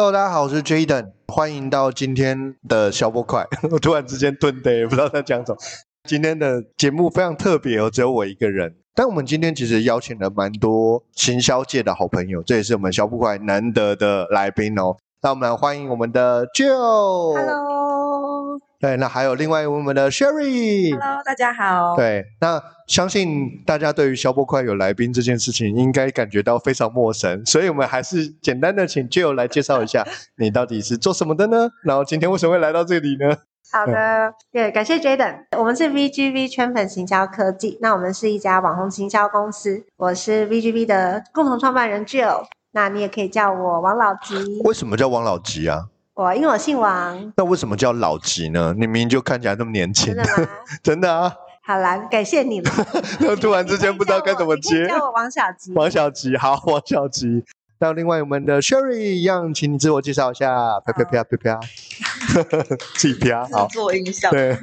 Hello，大家好，我是 Jaden，欢迎到今天的消波快。我突然之间顿的，也不知道在讲什么。今天的节目非常特别哦，只有我一个人。但我们今天其实邀请了蛮多行销界的好朋友，这也是我们消波快难得的来宾哦。那我们来欢迎我们的 Joe。Hello。对，那还有另外我们的 Sherry。Hello，大家好。对，那相信大家对于消波块有来宾这件事情，应该感觉到非常陌生，所以我们还是简单的请 Jill 来介绍一下，你到底是做什么的呢？然后今天为什么会来到这里呢？好的，对，感谢 Jaden。我们是 VGV 圈粉行销科技，那我们是一家网红行销公司。我是 VGV 的共同创办人 Jill，那你也可以叫我王老吉。为什么叫王老吉啊？我因为我姓王。那为什么叫老吉呢？你明明就看起来那么年轻。真的吗？真的啊。好啦，感谢你们。那 突然之间不知道该怎么接。叫我王小吉。王小吉，好，王小吉。那另外我们的 Sherry 一样，请你自我介绍一下。啪啪啪啪啪，自己啪，好。做音效。对，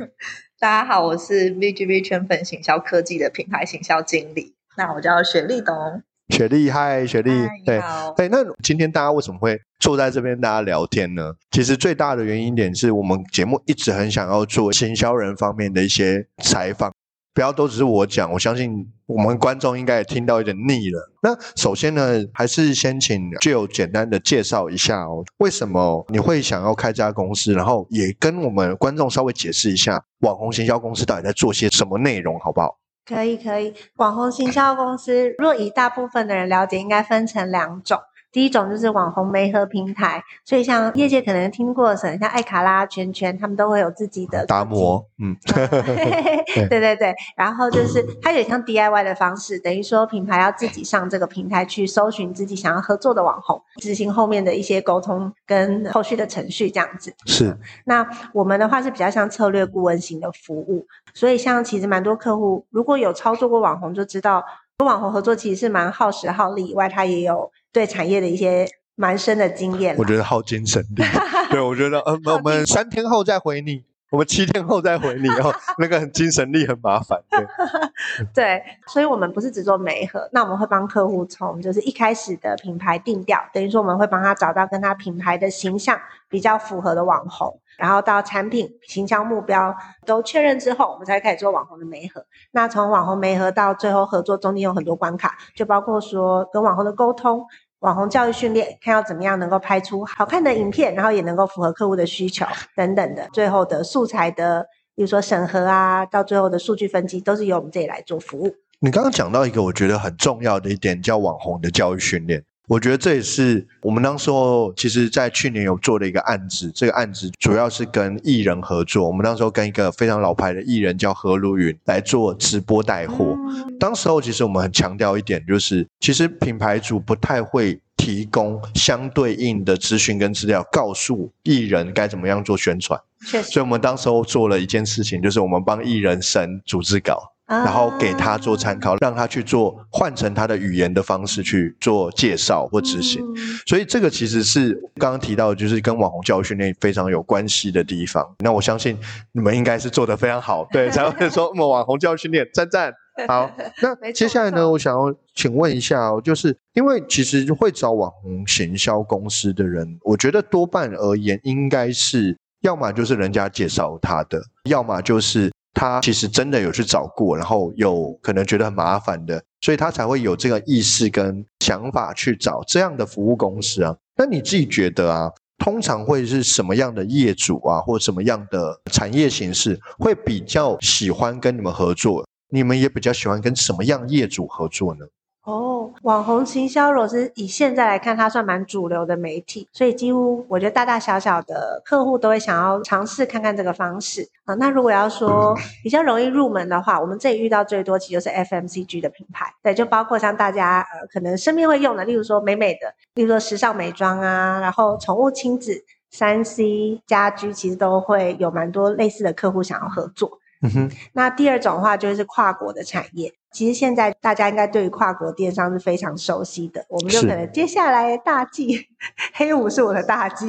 大家好，我是 VGV 圈粉行销科技的品牌行销经理。那我叫雪莉董。雪莉，嗨，雪莉。对，好。对，那今天大家为什么会坐在这边大家聊天呢？其实最大的原因点是我们节目一直很想要做行销人方面的一些采访。不要都只是我讲，我相信我们观众应该也听到有点腻了。那首先呢，还是先请 Jill 简单的介绍一下哦，为什么你会想要开这家公司，然后也跟我们观众稍微解释一下网红行销公司到底在做些什么内容，好不好？可以，可以。网红行销公司，若以大部分的人了解，应该分成两种。第一种就是网红媒合平台，所以像业界可能听过的，像爱卡拉、圈圈，他们都会有自己的达摩，嗯，对对对，然后就是它有点像 DIY 的方式，等于说品牌要自己上这个平台去搜寻自己想要合作的网红，执行后面的一些沟通跟后续的程序这样子。是。那我们的话是比较像策略顾问型的服务，所以像其实蛮多客户如果有操作过网红，就知道跟网红合作其实是蛮耗时耗力以外，它也有。对产业的一些蛮深的经验，我觉得耗精神力。对，我觉得，呃，我们三天后再回你，我们七天后再回你，然后，那个很精神力很麻烦。对，对，所以我们不是只做媒合，那我们会帮客户从就是一开始的品牌定调，等于说我们会帮他找到跟他品牌的形象比较符合的网红。然后到产品行销目标都确认之后，我们才开始做网红的媒合。那从网红媒合到最后合作，中间有很多关卡，就包括说跟网红的沟通、网红教育训练，看要怎么样能够拍出好看的影片，然后也能够符合客户的需求等等的。最后的素材的，比如说审核啊，到最后的数据分析，都是由我们这里来做服务。你刚刚讲到一个我觉得很重要的一点，叫网红的教育训练。我觉得这也是我们当时候，其实在去年有做的一个案子。这个案子主要是跟艺人合作。我们当时候跟一个非常老牌的艺人叫何如云来做直播带货。当时候其实我们很强调一点，就是其实品牌主不太会提供相对应的资讯跟资料，告诉艺人该怎么样做宣传。确实。所以我们当时候做了一件事情，就是我们帮艺人审组织稿。然后给他做参考，让他去做换成他的语言的方式去做介绍或执行。所以这个其实是刚刚提到，就是跟网红教育训练非常有关系的地方。那我相信你们应该是做得非常好，对，才会说我们网红教育训练赞赞。好，那接下来呢，我想要请问一下哦，就是因为其实会找网红行销公司的人，我觉得多半而言应该是要么就是人家介绍他的，要么就是。他其实真的有去找过，然后有可能觉得很麻烦的，所以他才会有这个意识跟想法去找这样的服务公司啊。那你自己觉得啊，通常会是什么样的业主啊，或什么样的产业形式会比较喜欢跟你们合作？你们也比较喜欢跟什么样业主合作呢？哦，网红行销，如果是以现在来看，它算蛮主流的媒体，所以几乎我觉得大大小小的客户都会想要尝试看看这个方式啊。那如果要说 比较容易入门的话，我们这里遇到最多其实就是 FMCG 的品牌，对，就包括像大家呃可能身边会用的，例如说美美的，例如说时尚美妆啊，然后宠物亲子、三 C 家居，其实都会有蛮多类似的客户想要合作。嗯哼，那第二种的话就是跨国的产业。其实现在大家应该对于跨国电商是非常熟悉的，我们就可能接下来大忌 黑五是我的大忌，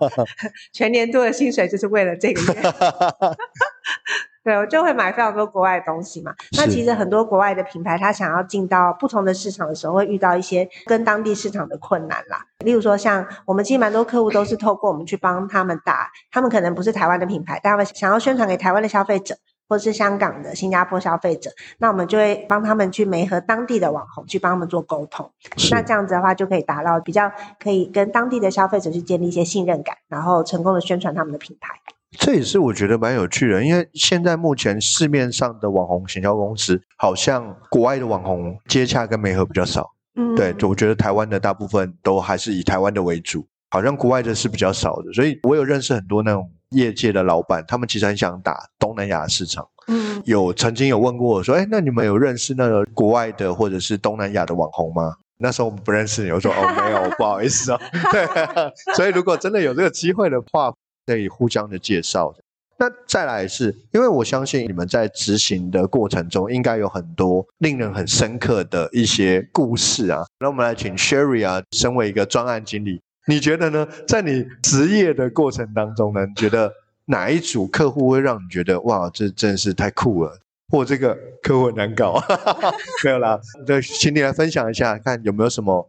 全年度的薪水就是为了这个月。对，我就会买非常多国外的东西嘛。那其实很多国外的品牌，它想要进到不同的市场的时候，会遇到一些跟当地市场的困难啦。例如说，像我们其实蛮多客户都是透过我们去帮他们打，他们可能不是台湾的品牌，但他们想要宣传给台湾的消费者，或是香港的、新加坡消费者，那我们就会帮他们去媒合当地的网红，去帮他们做沟通。那这样子的话，就可以达到比较可以跟当地的消费者去建立一些信任感，然后成功的宣传他们的品牌。这也是我觉得蛮有趣的，因为现在目前市面上的网红行销公司，好像国外的网红接洽跟媒合比较少。嗯，对，我觉得台湾的大部分都还是以台湾的为主，好像国外的是比较少的。所以我有认识很多那种业界的老板，他们其实很想打东南亚市场。嗯，有曾经有问过我说，哎，那你们有认识那个国外的或者是东南亚的网红吗？那时候我们不认识你，我说哦，没有，不好意思哦。对，所以如果真的有这个机会的话。可以互相的介绍。那再来是因为我相信你们在执行的过程中，应该有很多令人很深刻的一些故事啊。那我们来请 Sherry 啊，身为一个专案经理，你觉得呢？在你职业的过程当中呢，你觉得哪一组客户会让你觉得哇，这真是太酷了，或这个客户很难搞？没有啦，对，请你来分享一下，看有没有什么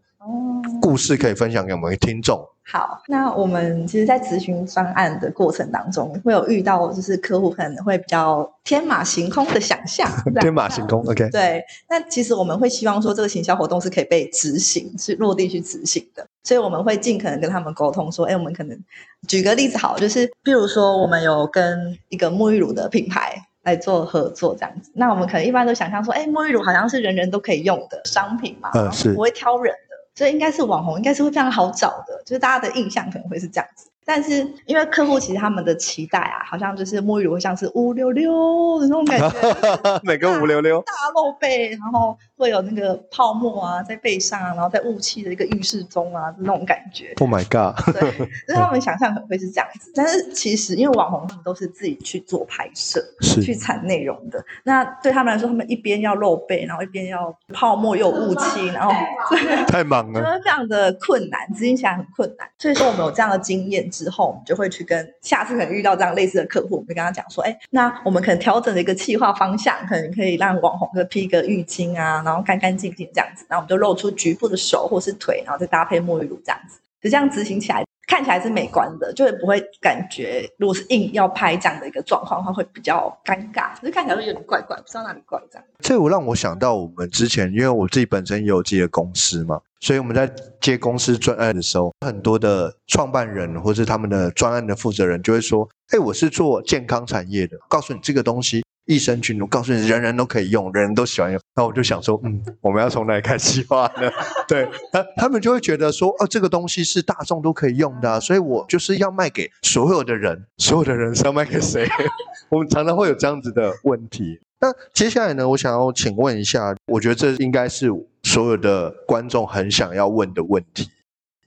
故事可以分享给我们的听众。好，那我们其实，在咨询专案的过程当中，会有遇到，就是客户可能会比较天马行空的想象。天马行空，OK。对，那其实我们会希望说，这个行销活动是可以被执行，是落地去执行的。所以我们会尽可能跟他们沟通，说，哎，我们可能举个例子好，就是譬如说，我们有跟一个沐浴乳的品牌来做合作，这样子。那我们可能一般都想象说，哎，沐浴乳好像是人人都可以用的商品嘛，嗯，是不会挑人的。所以应该是网红，应该是会非常好找的，就是大家的印象可能会是这样子。但是因为客户其实他们的期待啊，好像就是沐浴乳会像是乌溜溜的那种感觉，每个乌溜溜？大露背，然后会有那个泡沫啊在背上啊，然后在雾气的一个浴室中啊那种感觉。Oh my god！对，就是他们想象可能会是这样子，但是其实因为网红他们都是自己去做拍摄，是去产内容的。那对他们来说，他们一边要露背，然后一边要泡沫又有雾气，然后 太忙了，非常的困难，执行起来很困难。所以说我们有这样的经验。之后，我们就会去跟下次可能遇到这样类似的客户，我们就跟他讲说，哎，那我们可能调整了一个企划方向，可能可以让网红的披个浴巾啊，然后干干净净这样子，然后我们就露出局部的手或是腿，然后再搭配沐浴露这样子，就这样执行起来。看起来是美观的，就会不会感觉，如果是硬要拍这样的一个状况的话，会比较尴尬，就是看起来会有点怪怪，不知道哪里怪这样。这我让我想到我们之前，因为我自己本身也有自己的公司嘛，所以我们在接公司专案的时候，很多的创办人或是他们的专案的负责人就会说：“哎，我是做健康产业的，告诉你这个东西。”益生菌，我告诉你，人人都可以用，人人都喜欢用。那我就想说，嗯，我们要从哪里开始计划呢？对，他他们就会觉得说，哦，这个东西是大众都可以用的啊，所以我就是要卖给所有的人，所有的人是要卖给谁？我们常常会有这样子的问题。那接下来呢，我想要请问一下，我觉得这应该是所有的观众很想要问的问题。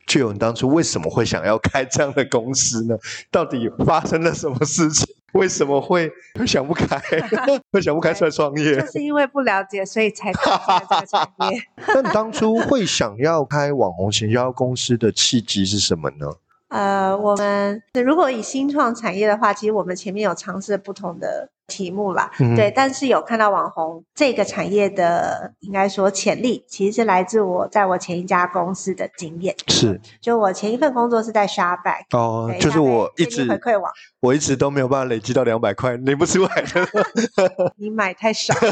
就有你当初为什么会想要开这样的公司呢？到底发生了什么事情？为什么会会想不开？会想不开出来创业？就是因为不了解，所以才开这个创业。那你当初会想要开网红行销公司的契机是什么呢？呃，我们如果以新创产业的话，其实我们前面有尝试不同的。题目啦，嗯、对，但是有看到网红这个产业的，应该说潜力，其实是来自我在我前一家公司的经验。是，就我前一份工作是在 Sharback，哦，就是我一直回馈网，我一直都没有办法累积到两百块，领不出来的。你买太少。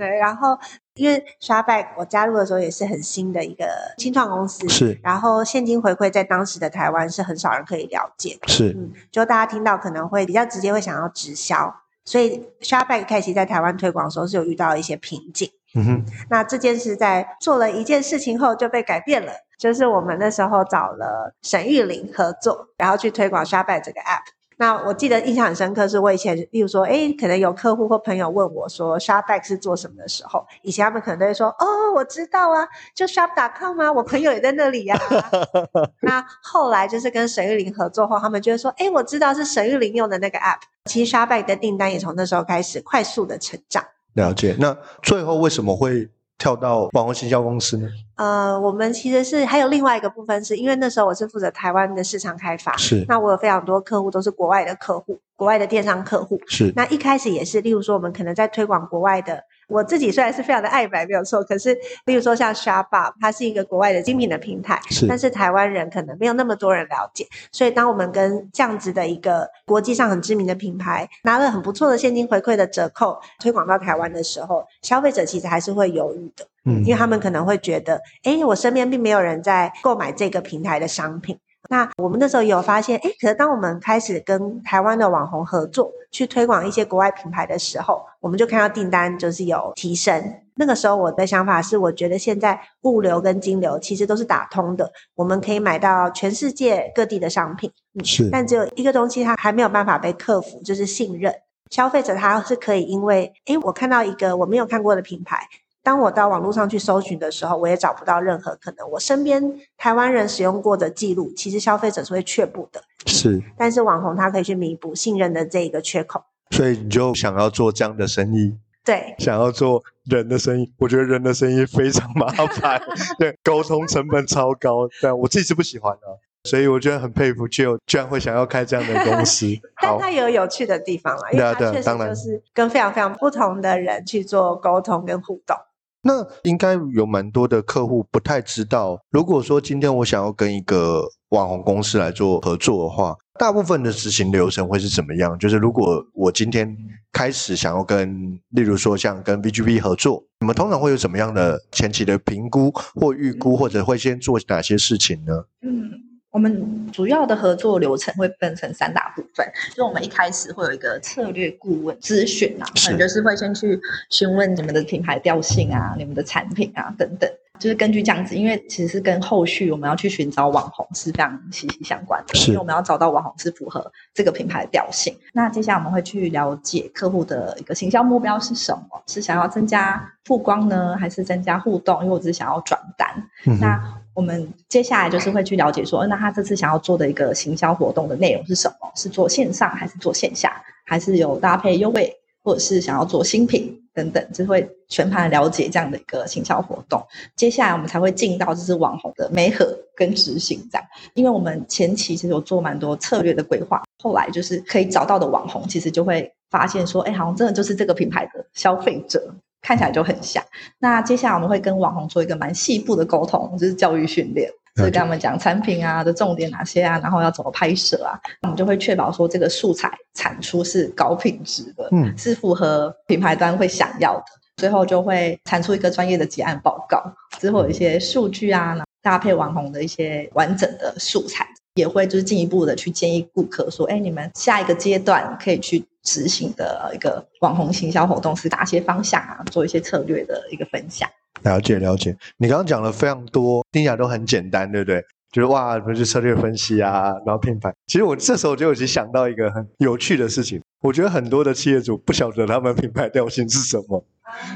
对，然后因为 Sharback 我加入的时候也是很新的一个新创公司，是。然后现金回馈在当时的台湾是很少人可以了解，是。嗯，就大家听到可能会比较直接会想要直销，所以 ShopBack 开始在台湾推广的时候是有遇到一些瓶颈。嗯哼。那这件事在做了一件事情后就被改变了，就是我们那时候找了沈玉玲合作，然后去推广 ShopBack 这个 App。那我记得印象很深刻，是我以前，例如说，哎，可能有客户或朋友问我说，ShopBack 是做什么的时候，以前他们可能都会说，哦，我知道啊，就 Shop.com 啊，我朋友也在那里呀、啊。那后来就是跟沈玉玲合作后，他们就会说，哎，我知道是沈玉玲用的那个 App。其实 ShopBack 的订单也从那时候开始快速的成长。了解。那最后为什么会跳到网红行销公司呢？呃，我们其实是还有另外一个部分是，是因为那时候我是负责台湾的市场开发，是。那我有非常多客户都是国外的客户，国外的电商客户，是。那一开始也是，例如说我们可能在推广国外的。我自己虽然是非常的爱买，没有错，可是，例如说像 Shopbop，它是一个国外的精品的平台，是，但是台湾人可能没有那么多人了解，所以当我们跟这样子的一个国际上很知名的品牌拿了很不错的现金回馈的折扣推广到台湾的时候，消费者其实还是会犹豫的，嗯，因为他们可能会觉得，哎，我身边并没有人在购买这个平台的商品。那我们那时候有发现，诶，可是当我们开始跟台湾的网红合作，去推广一些国外品牌的时候，我们就看到订单就是有提升。那个时候我的想法是，我觉得现在物流跟金流其实都是打通的，我们可以买到全世界各地的商品。是，但只有一个东西它还没有办法被克服，就是信任。消费者他是可以因为，诶，我看到一个我没有看过的品牌。当我到网络上去搜寻的时候，我也找不到任何可能我身边台湾人使用过的记录。其实消费者是会却步的，是。但是网红他可以去弥补信任的这一个缺口。所以你就想要做这样的生意？对，想要做人的生意。我觉得人的生意非常麻烦，对，沟通成本超高。但我自己是不喜欢的，所以我觉得很佩服 Jill 居然会想要开这样的公司。但他有有趣的地方啦，因为他确实就是跟非常非常不同的人去做沟通跟互动。那应该有蛮多的客户不太知道，如果说今天我想要跟一个网红公司来做合作的话，大部分的执行流程会是怎么样？就是如果我今天开始想要跟，例如说像跟 VGV 合作，你们通常会有什么样的前期的评估或预估，或者会先做哪些事情呢？嗯。我们主要的合作流程会分成三大部分，就我们一开始会有一个策略顾问咨询啊，可能就是会先去询问你们的品牌调性啊、你们的产品啊等等，就是根据这样子，因为其实是跟后续我们要去寻找网红是非常息息相关的，因为我们要找到网红是符合这个品牌的调性。那接下来我们会去了解客户的一个行销目标是什么，是想要增加曝光呢，还是增加互动？因为我只是想要转单，嗯、那。我们接下来就是会去了解说，那他这次想要做的一个行销活动的内容是什么？是做线上还是做线下？还是有搭配优惠，或者是想要做新品等等，就会全盘了解这样的一个行销活动。接下来我们才会进到就是网红的媒合跟执行这样，因为我们前期其实有做蛮多策略的规划，后来就是可以找到的网红，其实就会发现说，哎，好像真的就是这个品牌的消费者。看起来就很像。那接下来我们会跟网红做一个蛮细部的沟通，就是教育训练，就是跟他们讲产品啊的重点哪些啊，然后要怎么拍摄啊。我们就会确保说这个素材产出是高品质的，嗯，是符合品牌端会想要的。最后就会产出一个专业的结案报告，之后有一些数据啊，搭配网红的一些完整的素材，也会就是进一步的去建议顾客说，哎，你们下一个阶段可以去。执行的一个网红行销活动是哪些方向啊？做一些策略的一个分享。了解了解，你刚刚讲了非常多，听起来都很简单，对不对？就是哇，不是策略分析啊，然后品牌。其实我这时候就已经想到一个很有趣的事情，我觉得很多的企业主不晓得他们品牌调性是什么，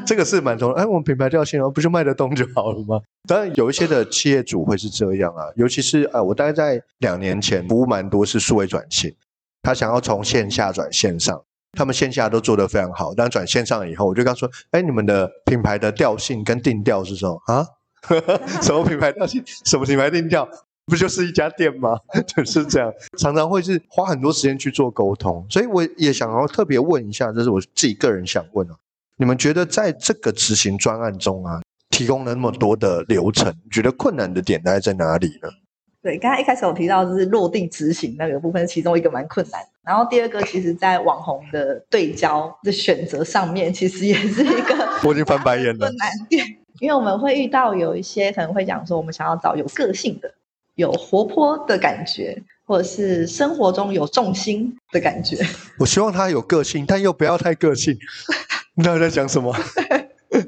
这个是蛮重要。哎，我们品牌调性然后不就卖得动就好了吗？当然有一些的企业主会是这样啊，尤其是呃，我大概在两年前服务蛮多是数位转型。他想要从线下转线上，他们线下都做得非常好，但转线上以后，我就跟他说：“哎，你们的品牌的调性跟定调是什么啊？什么品牌调性？什么品牌定调？不就是一家店吗？就是这样，常常会是花很多时间去做沟通。所以我也想要特别问一下，这是我自己个人想问哦，你们觉得在这个执行专案中啊，提供了那么多的流程，觉得困难的点大概在哪里呢？”对，刚才一开始我提到就是落地执行那个部分，其中一个蛮困难。然后第二个，其实在网红的对焦的选择上面，其实也是一个 我已经翻白眼了 困难点，因为我们会遇到有一些可能会讲说，我们想要找有个性的、有活泼的感觉，或者是生活中有重心的感觉。我希望他有个性，但又不要太个性。你知道在讲什么？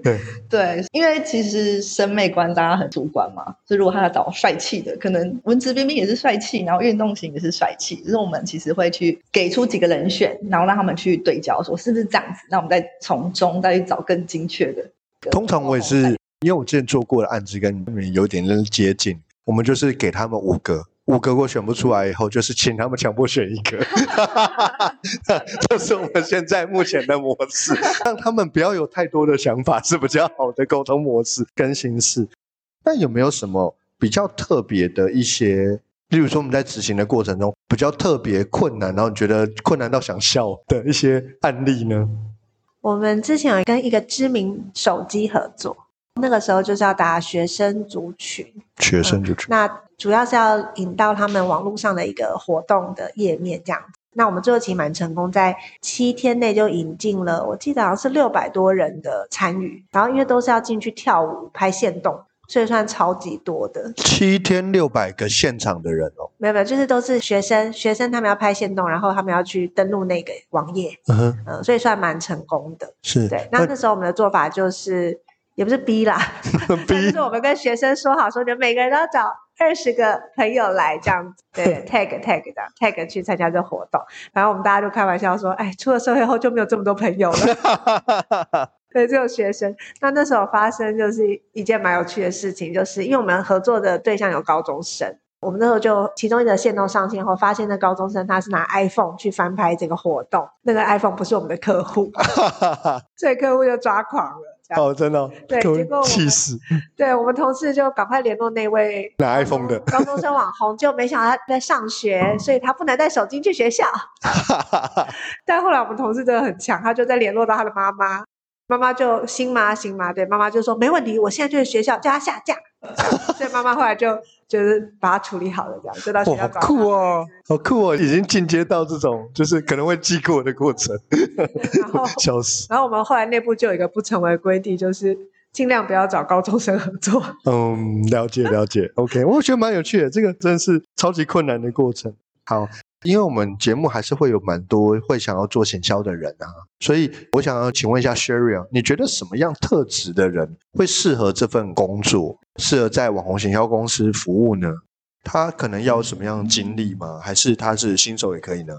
对 对，因为其实审美观大家很主观嘛，所以如果他要找帅气的，可能文质彬彬也是帅气，然后运动型也是帅气，就是我们其实会去给出几个人选，然后让他们去对焦，说是不是这样子，那我们再从中再去找更精确的。通常我也是，因为我之前做过的案子跟你们有点接近，我们就是给他们五个五个如果选不出来以后，就是请他们强迫选一个，这是我们现在目前的模式，让他们不要有太多的想法，是比较好的沟通模式跟形式。那有没有什么比较特别的一些，例如说我们在执行的过程中比较特别困难，然后你觉得困难到想笑的一些案例呢？我们之前有跟一个知名手机合作，那个时候就是要打学生族群，学生族群，嗯，那主要是要引到他们网络上的一个活动的页面这样子。那我们最后其实蛮成功，在七天内就引进了，我记得好像是六百多人的参与，然后因为都是要进去跳舞、拍现动。所以算超级多的，七天六百个现场的人哦，没有没有，就是都是学生，学生他们要拍现动，然后他们要去登录那个网页，嗯哼，嗯，所以算蛮成功的，是对。那那时候我们的做法就是，也不是逼啦，逼，就是我们跟学生说好，说你们每个人都要找二十个朋友来这样子，对，tag tag 的 tag 去参加这活动，然后我们大家就开玩笑说，哎，出了社会后就没有这么多朋友了。对，只有学生。那那时候发生就是一件蛮有趣的事情，就是因为我们合作的对象有高中生，我们那时候就其中一个线动上线后，发现那高中生他是拿 iPhone 去翻拍这个活动，那个 iPhone 不是我们的客户，所以客户就抓狂了。哦，真的、哦？对，结果气死。对，我们同事就赶快联络那位拿 iPhone 的高中生网红，就没想到他在上学，所以他不能带手机去学校。但后来我们同事真的很强，他就在联络到他的妈妈。妈妈就行吗？行吗？对，妈妈就说没问题，我现在就去学校叫他下架。所以妈妈后来就就是把它处理好了，这样就到学校。好酷哦，好酷哦，已经进阶到这种就是可能会记过的过程。然后笑死。然后我们后来内部就有一个不成文规定，就是尽量不要找高中生合作。嗯，了解了解。OK，我觉得蛮有趣的，这个真的是超级困难的过程。好。因为我们节目还是会有蛮多会想要做行销的人啊，所以我想要请问一下 Sherry，啊你觉得什么样特质的人会适合这份工作，适合在网红行销公司服务呢？他可能要什么样的经历吗？还是他是新手也可以呢？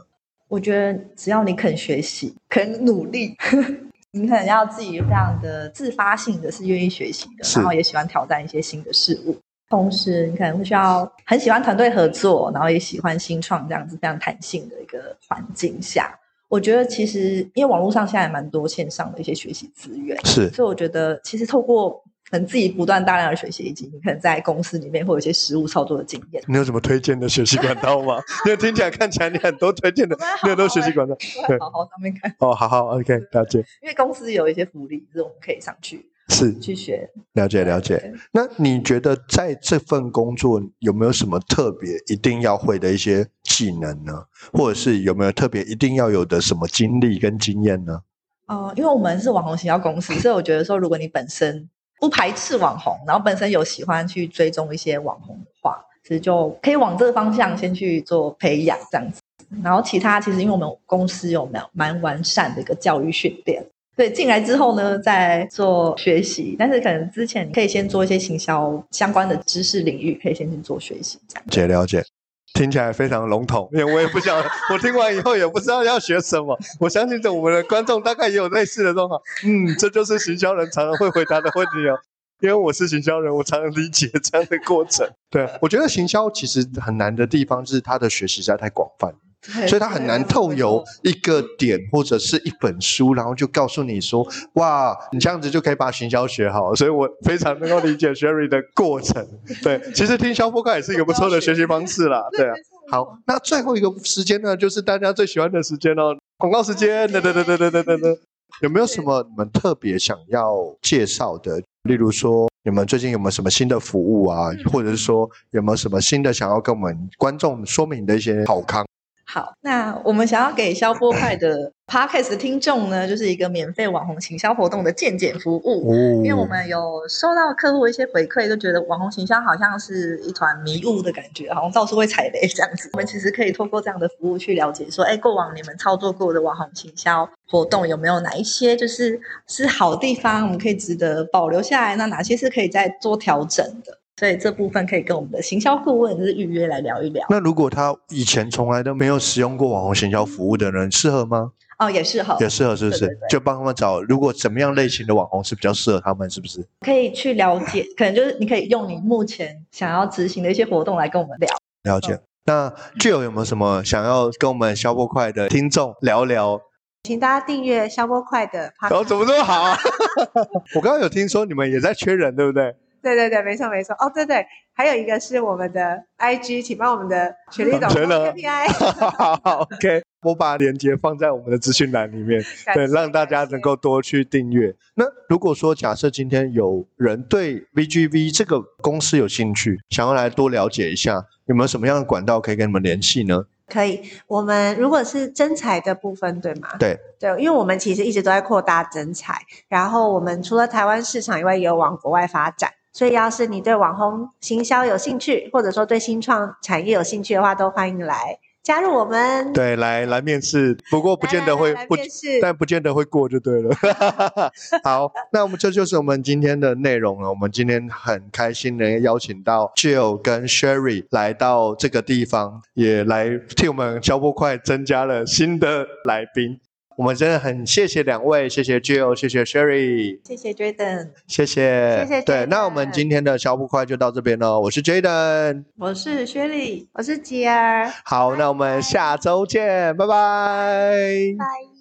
我觉得只要你肯学习、肯努力，你可能要自己非常的自发性的是愿意学习的，然后也喜欢挑战一些新的事物。同时，你可能会需要很喜欢团队合作，然后也喜欢新创这样子非常弹性的一个环境下。我觉得其实，因为网络上现在蛮多线上的一些学习资源，是，所以我觉得其实透过可能自己不断大量的学习，以及你可能在公司里面会有一些实务操作的经验。你有什么推荐的学习管道吗？因为听起来看起来你很多推荐的，你有很多学习管道，对，好好上面看。哦，好好，OK，了解。因为公司有一些福利，是我们可以上去。是去学，了解了解。那你觉得在这份工作有没有什么特别一定要会的一些技能呢？或者是有没有特别一定要有的什么经历跟经验呢？哦、呃，因为我们是网红行销公司，所以我觉得说，如果你本身不排斥网红，然后本身有喜欢去追踪一些网红的话，其实就可以往这个方向先去做培养这样子。然后其他其实因为我们公司有蛮蛮完善的一个教育训练。对，进来之后呢，再做学习，但是可能之前可以先做一些行销相关的知识领域，可以先去做学习，这样。解了解，听起来非常笼统，因为我也不想，我听完以后也不知道要学什么。我相信着我们的观众大概也有类似的状况。嗯，这就是行销人常常会回答的问题哦，因为我是行销人，我常常理解这样的过程。对，我觉得行销其实很难的地方就是它的学习实在太广泛。所以它很难透由一个点或者是一本书，然后就告诉你说，哇，你这样子就可以把行销学好。所以我非常能够理解 Sherry 的过程。对，其实听肖播客也是一个不错的学习方式啦。对啊。好，那最后一个时间呢，就是大家最喜欢的时间哦，广告时间。等等等等等等等，有没有什么你们特别想要介绍的？例如说，你们最近有没有什么新的服务啊？或者是说，有没有什么新的想要跟我们观众说明的一些好康？好，那我们想要给消波派的 Podcast 的听众呢，就是一个免费网红行销活动的健检服务。哦。因为我们有收到客户一些回馈，就觉得网红行销好像是一团迷雾的感觉，好像到处会踩雷这样子。我们其实可以透过这样的服务去了解，说，哎，过往你们操作过的网红行销活动有没有哪一些就是是好地方，我们可以值得保留下来？那哪些是可以再做调整的？所以这部分可以跟我们的行销顾问就是预约来聊一聊。那如果他以前从来都没有使用过网红行销服务的人，适合吗？哦，也适合，也适合，是不是？对对对，就帮他们找，如果怎么样类型的网红是比较适合他们，是不是？可以去了解，可能就是你可以用你目前想要执行的一些活动来跟我们聊。了解。那 Jill 有没有什么想要跟我们消波快的听众聊聊？请大家订阅消波快的。哦，怎么这么好啊？我刚刚有听说你们也在缺人，对不对？对对对，没错没错。哦，对对，还有一个是我们的 IG，请帮我们的雪莉总全了 KPI。好，OK，我把链接放在我们的资讯栏里面，对，让大家能够多去订阅。那如果说假设今天有人对 VGV 这个公司有兴趣，想要来多了解一下，有没有什么样的管道可以跟你们联系呢？可以，我们如果是征才的部分，对吗？对对，因为我们其实一直都在扩大征才，然后我们除了台湾市场以外，也有往国外发展。所以，要是你对网红行销有兴趣，或者说对新创产业有兴趣的话，都欢迎来加入我们。对，来来面试，不过不见得会不，但不见得会过就对了。好，那我们这就是我们今天的内容了。我们今天很开心能邀请到 Jill 跟 Sherry 来到这个地方，也来替我们消波块增加了新的来宾。我们真的很谢谢两位，谢谢 Jill，谢谢 Sherry，谢谢 Jayden，谢谢，谢谢。对，那我们今天的小捕快就到这边了。我是 Jayden，我是 Sherry，我是吉儿。好，那我们下周见，拜拜。拜。